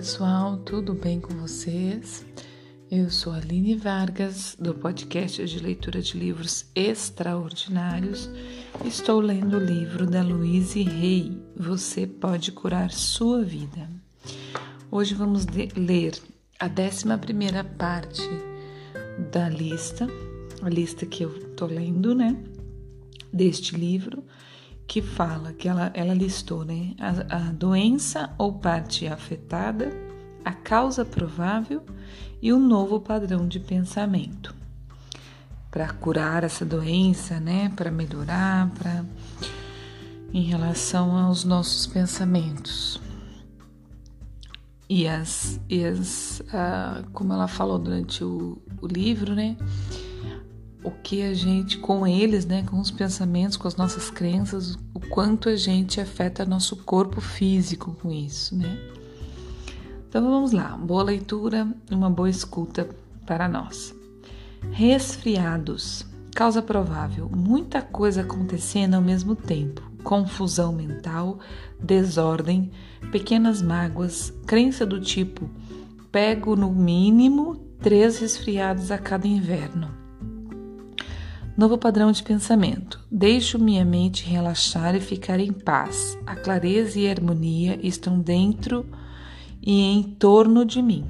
pessoal, tudo bem com vocês? Eu sou Aline Vargas, do podcast de leitura de livros extraordinários. Estou lendo o livro da Louise Rey, Você Pode Curar Sua Vida. Hoje vamos ler a 11 parte da lista, a lista que eu estou lendo, né? Deste livro que fala que ela, ela listou né, a, a doença ou parte afetada, a causa provável e o novo padrão de pensamento. Para curar essa doença, né, para melhorar, para em relação aos nossos pensamentos. E as, e as ah, como ela falou durante o, o livro, né, o que a gente, com eles, né, com os pensamentos, com as nossas crenças, o quanto a gente afeta nosso corpo físico com isso, né? Então vamos lá, boa leitura, uma boa escuta para nós. Resfriados, causa provável, muita coisa acontecendo ao mesmo tempo, confusão mental, desordem, pequenas mágoas, crença do tipo pego no mínimo três resfriados a cada inverno Novo padrão de pensamento. Deixo minha mente relaxar e ficar em paz. A clareza e a harmonia estão dentro e em torno de mim.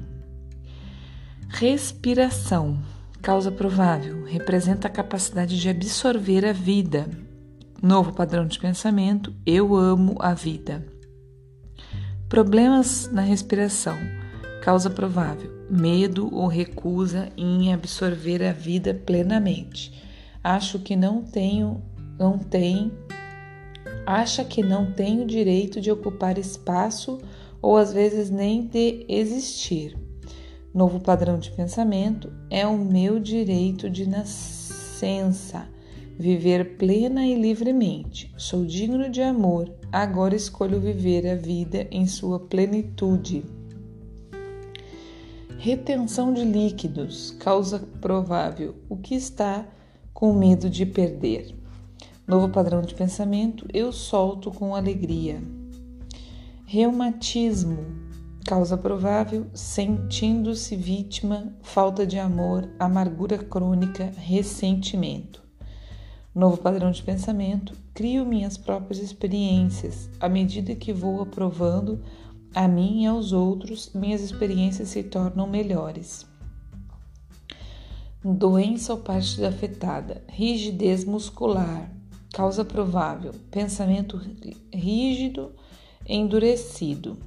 Respiração. Causa provável. Representa a capacidade de absorver a vida. Novo padrão de pensamento. Eu amo a vida. Problemas na respiração. Causa provável. Medo ou recusa em absorver a vida plenamente acho que não tenho, não tem, acha que não tenho direito de ocupar espaço ou às vezes nem de existir. Novo padrão de pensamento é o meu direito de nascença, viver plena e livremente. Sou digno de amor, agora escolho viver a vida em sua plenitude. Retenção de líquidos, causa provável. O que está com medo de perder. Novo padrão de pensamento: eu solto com alegria. Reumatismo, causa provável: sentindo-se vítima, falta de amor, amargura crônica, ressentimento. Novo padrão de pensamento: crio minhas próprias experiências. À medida que vou aprovando a mim e aos outros, minhas experiências se tornam melhores. Doença ou parte afetada, rigidez muscular, causa provável, pensamento rígido, endurecido.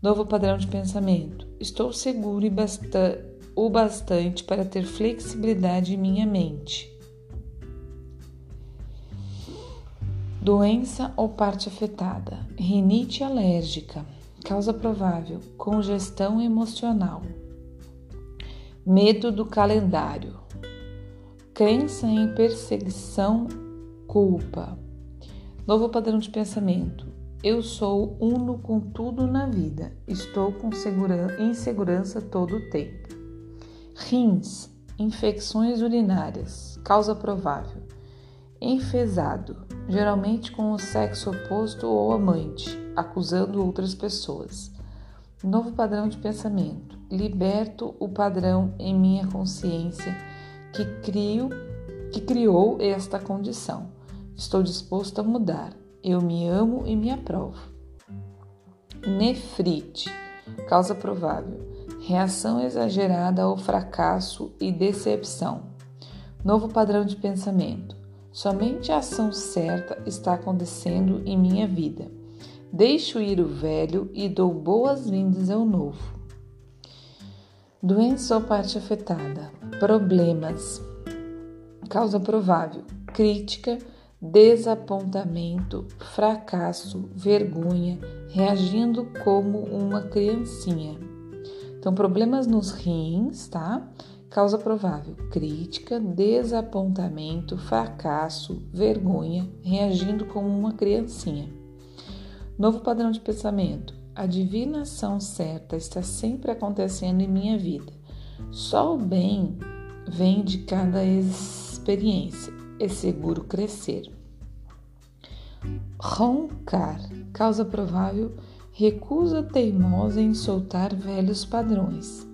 Novo padrão de pensamento. Estou seguro e basta o bastante para ter flexibilidade em minha mente. Doença ou parte afetada, rinite alérgica, causa provável, congestão emocional. Medo do calendário. Crença em perseguição, culpa. Novo padrão de pensamento. Eu sou uno com tudo na vida. Estou com insegurança todo o tempo. Rins. Infecções urinárias. Causa provável. Enfesado. Geralmente com o sexo oposto ou amante, acusando outras pessoas. Novo padrão de pensamento. Liberto o padrão em minha consciência que crio, que criou esta condição. Estou disposto a mudar. Eu me amo e me aprovo. Nefrite. Causa provável. Reação exagerada ao fracasso e decepção. Novo padrão de pensamento. Somente a ação certa está acontecendo em minha vida. Deixo ir o velho e dou boas-vindas ao novo. Doença ou parte afetada, problemas, causa provável, crítica, desapontamento, fracasso, vergonha, reagindo como uma criancinha. Então, problemas nos rins, tá? Causa provável, crítica, desapontamento, fracasso, vergonha, reagindo como uma criancinha. Novo padrão de pensamento. A divinação certa está sempre acontecendo em minha vida. Só o bem vem de cada experiência. É seguro crescer. Roncar, causa provável, Recusa teimosa em soltar velhos padrões.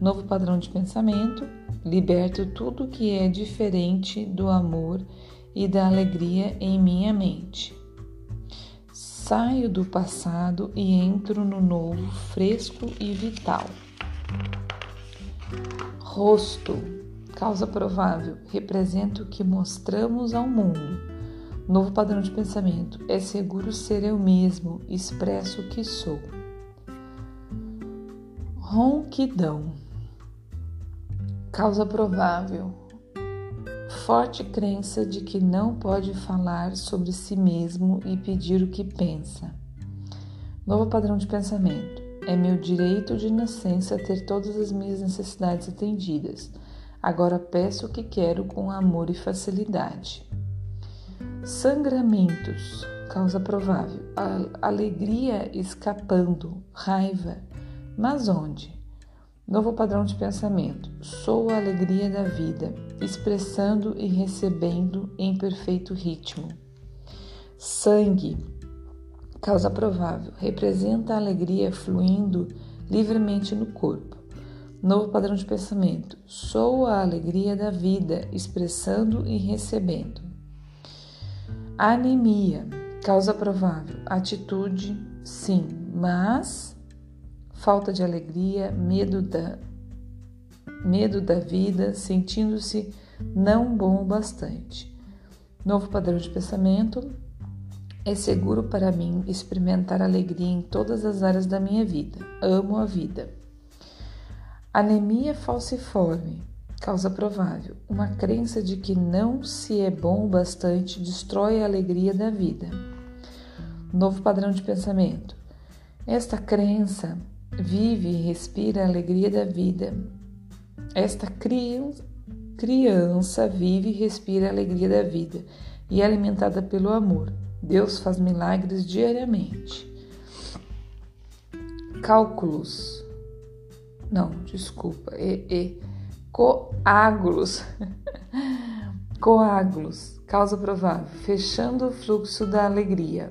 Novo padrão de pensamento. Liberto tudo que é diferente do amor e da alegria em minha mente. Saio do passado e entro no novo, fresco e vital. Rosto, causa provável, representa o que mostramos ao mundo. Novo padrão de pensamento, é seguro ser eu mesmo, expresso o que sou. Ronquidão, causa provável, forte crença de que não pode falar sobre si mesmo e pedir o que pensa. Novo padrão de pensamento. É meu direito de nascença ter todas as minhas necessidades atendidas. Agora peço o que quero com amor e facilidade. Sangramentos. Causa provável. alegria escapando. Raiva. Mas onde? Novo padrão de pensamento. Sou a alegria da vida, expressando e recebendo em perfeito ritmo. Sangue, causa provável, representa a alegria fluindo livremente no corpo. Novo padrão de pensamento. Sou a alegria da vida, expressando e recebendo. Anemia, causa provável, atitude, sim, mas falta de alegria, medo da, medo da vida, sentindo-se não bom o bastante. Novo padrão de pensamento. É seguro para mim experimentar alegria em todas as áreas da minha vida. Amo a vida. Anemia falciforme. Causa provável. Uma crença de que não se é bom o bastante destrói a alegria da vida. Novo padrão de pensamento. Esta crença vive e respira a alegria da vida. Esta criança vive e respira a alegria da vida e é alimentada pelo amor. Deus faz milagres diariamente. Cálculos. Não, desculpa. E, e, coágulos. coágulos. Causa provável. Fechando o fluxo da alegria.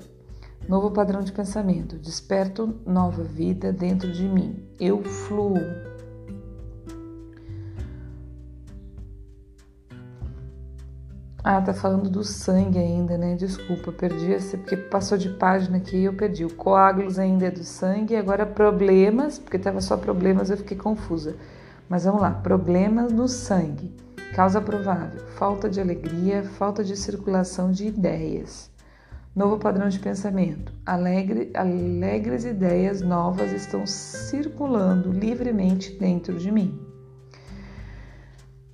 Novo padrão de pensamento. Desperto nova vida dentro de mim. Eu fluo. Ah, tá falando do sangue ainda, né? Desculpa, perdi esse, porque passou de página aqui e eu perdi. O coágulos ainda é do sangue, agora problemas, porque tava só problemas, eu fiquei confusa. Mas vamos lá, problemas no sangue. Causa provável: falta de alegria, falta de circulação de ideias. Novo padrão de pensamento. Alegre, alegres ideias novas estão circulando livremente dentro de mim.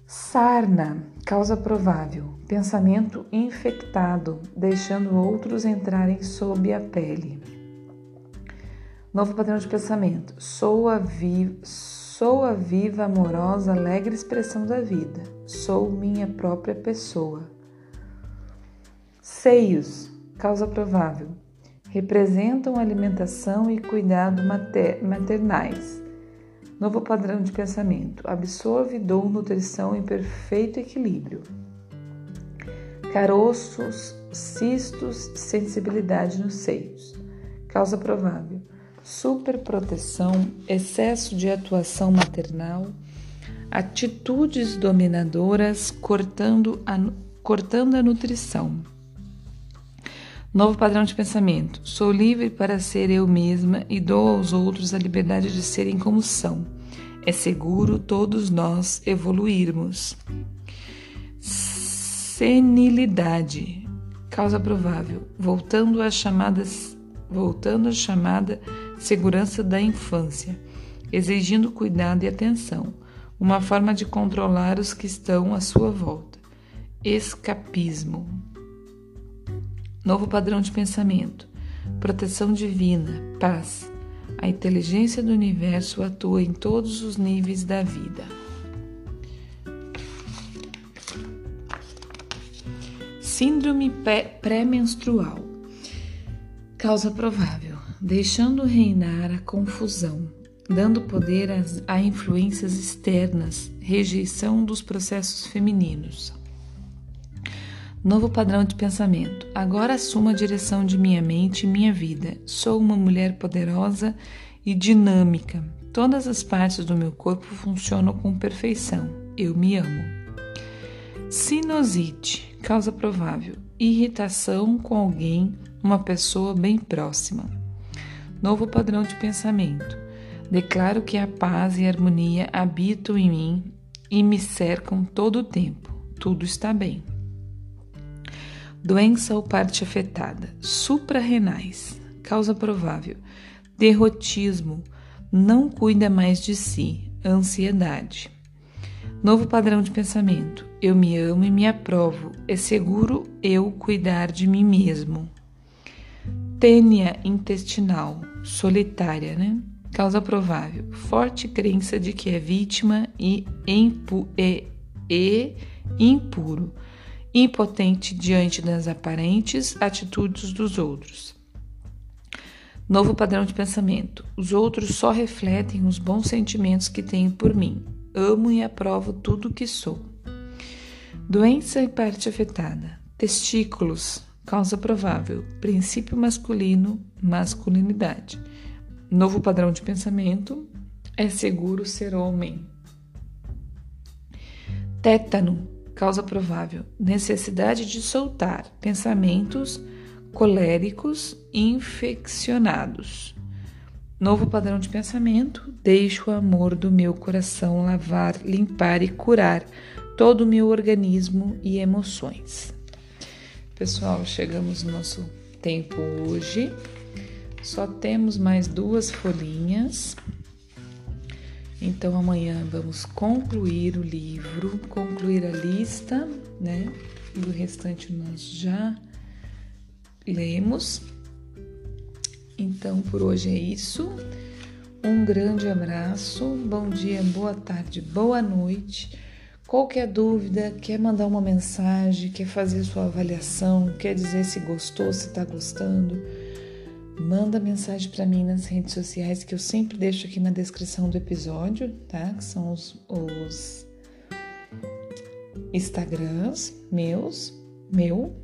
Sarna, causa provável. Pensamento infectado, deixando outros entrarem sob a pele. Novo padrão de pensamento. Sou a, vi, sou a viva, amorosa, alegre expressão da vida. Sou minha própria pessoa. Seios, causa provável, representam alimentação e cuidado mater maternais. Novo padrão de pensamento: absorve, dou nutrição em perfeito equilíbrio. Caroços, cistos, sensibilidade nos seios. Causa provável: superproteção, excesso de atuação maternal, atitudes dominadoras cortando a, cortando a nutrição. Novo padrão de pensamento. Sou livre para ser eu mesma e dou aos outros a liberdade de serem como são. É seguro todos nós evoluirmos. Senilidade. Causa provável. Voltando às chamadas voltando à chamada segurança da infância, exigindo cuidado e atenção, uma forma de controlar os que estão à sua volta. Escapismo. Novo padrão de pensamento. Proteção divina, paz. A inteligência do universo atua em todos os níveis da vida. Síndrome pré-menstrual. Causa provável, deixando reinar a confusão, dando poder a influências externas, rejeição dos processos femininos. Novo padrão de pensamento. Agora assumo a direção de minha mente e minha vida. Sou uma mulher poderosa e dinâmica. Todas as partes do meu corpo funcionam com perfeição. Eu me amo. Sinusite, causa provável. Irritação com alguém, uma pessoa bem próxima. Novo padrão de pensamento. Declaro que a paz e a harmonia habitam em mim e me cercam todo o tempo. Tudo está bem. Doença ou parte afetada. Suprarrenais. Causa provável. Derrotismo. Não cuida mais de si. Ansiedade. Novo padrão de pensamento. Eu me amo e me aprovo. É seguro eu cuidar de mim mesmo. Tênia intestinal. Solitária, né? Causa provável. Forte crença de que é vítima e, impu e, e impuro impotente diante das aparentes atitudes dos outros. Novo padrão de pensamento. Os outros só refletem os bons sentimentos que tenho por mim. Amo e aprovo tudo o que sou. Doença e parte afetada. Testículos. Causa provável. Princípio masculino. Masculinidade. Novo padrão de pensamento. É seguro ser homem. Tétano causa provável necessidade de soltar pensamentos coléricos infeccionados. Novo padrão de pensamento: deixo o amor do meu coração lavar, limpar e curar todo o meu organismo e emoções. Pessoal, chegamos no nosso tempo hoje. Só temos mais duas folhinhas. Então amanhã vamos concluir o livro, concluir a lista, né? O restante nós já lemos. Então por hoje é isso. Um grande abraço, bom dia, boa tarde, boa noite. Qualquer dúvida, quer mandar uma mensagem, quer fazer sua avaliação, quer dizer se gostou, se está gostando manda mensagem para mim nas redes sociais que eu sempre deixo aqui na descrição do episódio, tá? Que são os, os Instagrams meus, meu.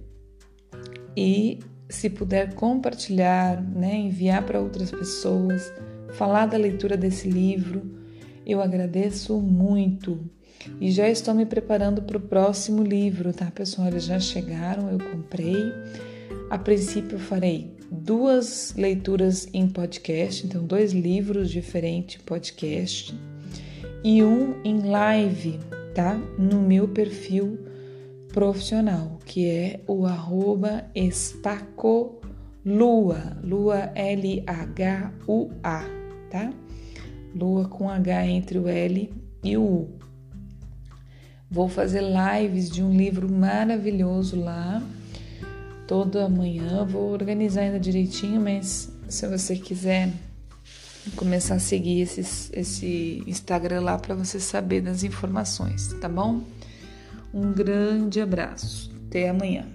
E se puder compartilhar, né, enviar para outras pessoas, falar da leitura desse livro, eu agradeço muito. E já estou me preparando para o próximo livro, tá, pessoal? Eles já chegaram, eu comprei. A princípio, eu farei duas leituras em podcast, então dois livros diferentes podcast e um em live, tá? No meu perfil profissional, que é o arroba espacolua, lua L-H-U-A, tá? Lua com H entre o L e o U. Vou fazer lives de um livro maravilhoso lá, toda manhã. Vou organizar ainda direitinho, mas se você quiser começar a seguir esse Instagram lá para você saber das informações, tá bom? Um grande abraço. Até amanhã.